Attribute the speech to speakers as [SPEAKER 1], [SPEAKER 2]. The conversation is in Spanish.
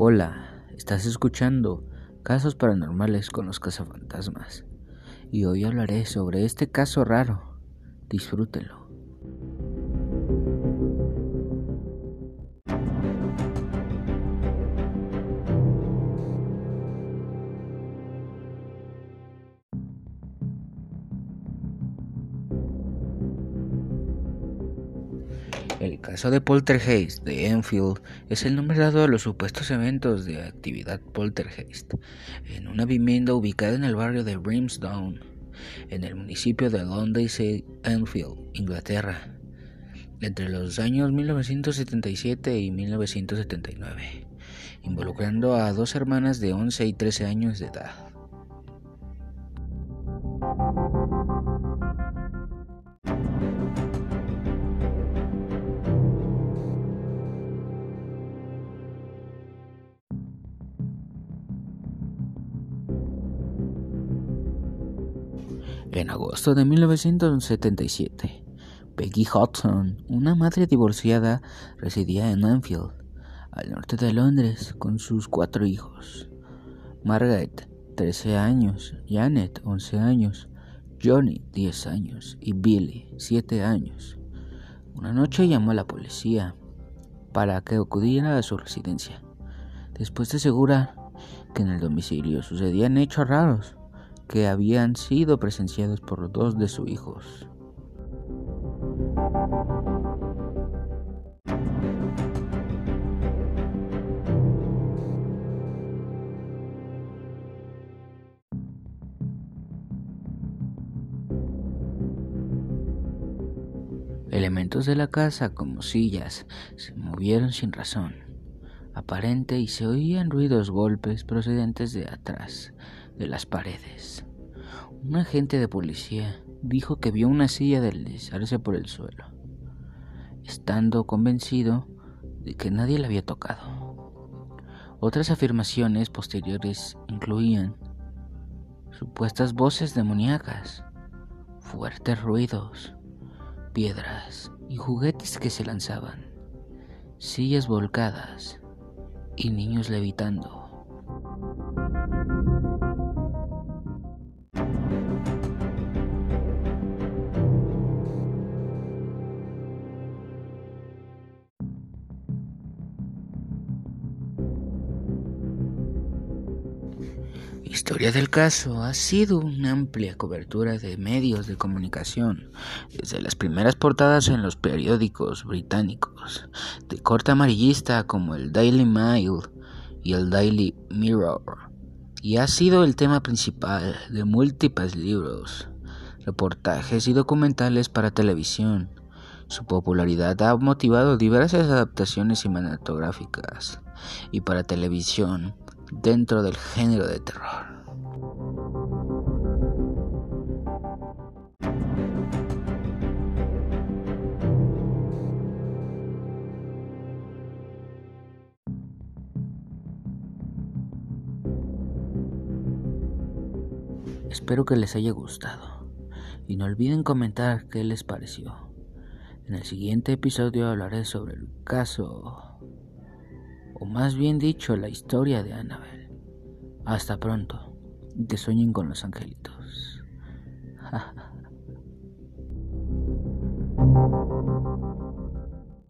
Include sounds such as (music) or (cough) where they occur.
[SPEAKER 1] Hola, estás escuchando Casos Paranormales con los Cazafantasmas y hoy hablaré sobre este caso raro. Disfrútenlo. El caso de Poltergeist de Enfield es el nombre dado a los supuestos eventos de actividad poltergeist en una vivienda ubicada en el barrio de Brimstone, en el municipio de London, Enfield, Inglaterra, entre los años 1977 y 1979, involucrando a dos hermanas de 11 y 13 años de edad. En agosto de 1977, Peggy Hudson, una madre divorciada, residía en Enfield, al norte de Londres, con sus cuatro hijos. Margaret, 13 años, Janet, 11 años, Johnny, 10 años, y Billy, 7 años. Una noche llamó a la policía para que acudiera a su residencia, después de asegurar que en el domicilio sucedían hechos raros que habían sido presenciados por dos de sus hijos. Elementos de la casa, como sillas, se movieron sin razón aparente y se oían ruidos golpes procedentes de atrás de las paredes. Un agente de policía dijo que vio una silla deslizarse por el suelo, estando convencido de que nadie la había tocado. Otras afirmaciones posteriores incluían supuestas voces demoníacas, fuertes ruidos, piedras y juguetes que se lanzaban, sillas volcadas y niños levitando. Historia del caso ha sido una amplia cobertura de medios de comunicación, desde las primeras portadas en los periódicos británicos, de corte amarillista como el Daily Mail y el Daily Mirror, y ha sido el tema principal de múltiples libros, reportajes y documentales para televisión. Su popularidad ha motivado diversas adaptaciones cinematográficas y para televisión dentro del género de terror. Espero que les haya gustado y no olviden comentar qué les pareció. En el siguiente episodio hablaré sobre el caso o más bien dicho, la historia de Annabel. Hasta pronto, que sueñen con los angelitos. (laughs)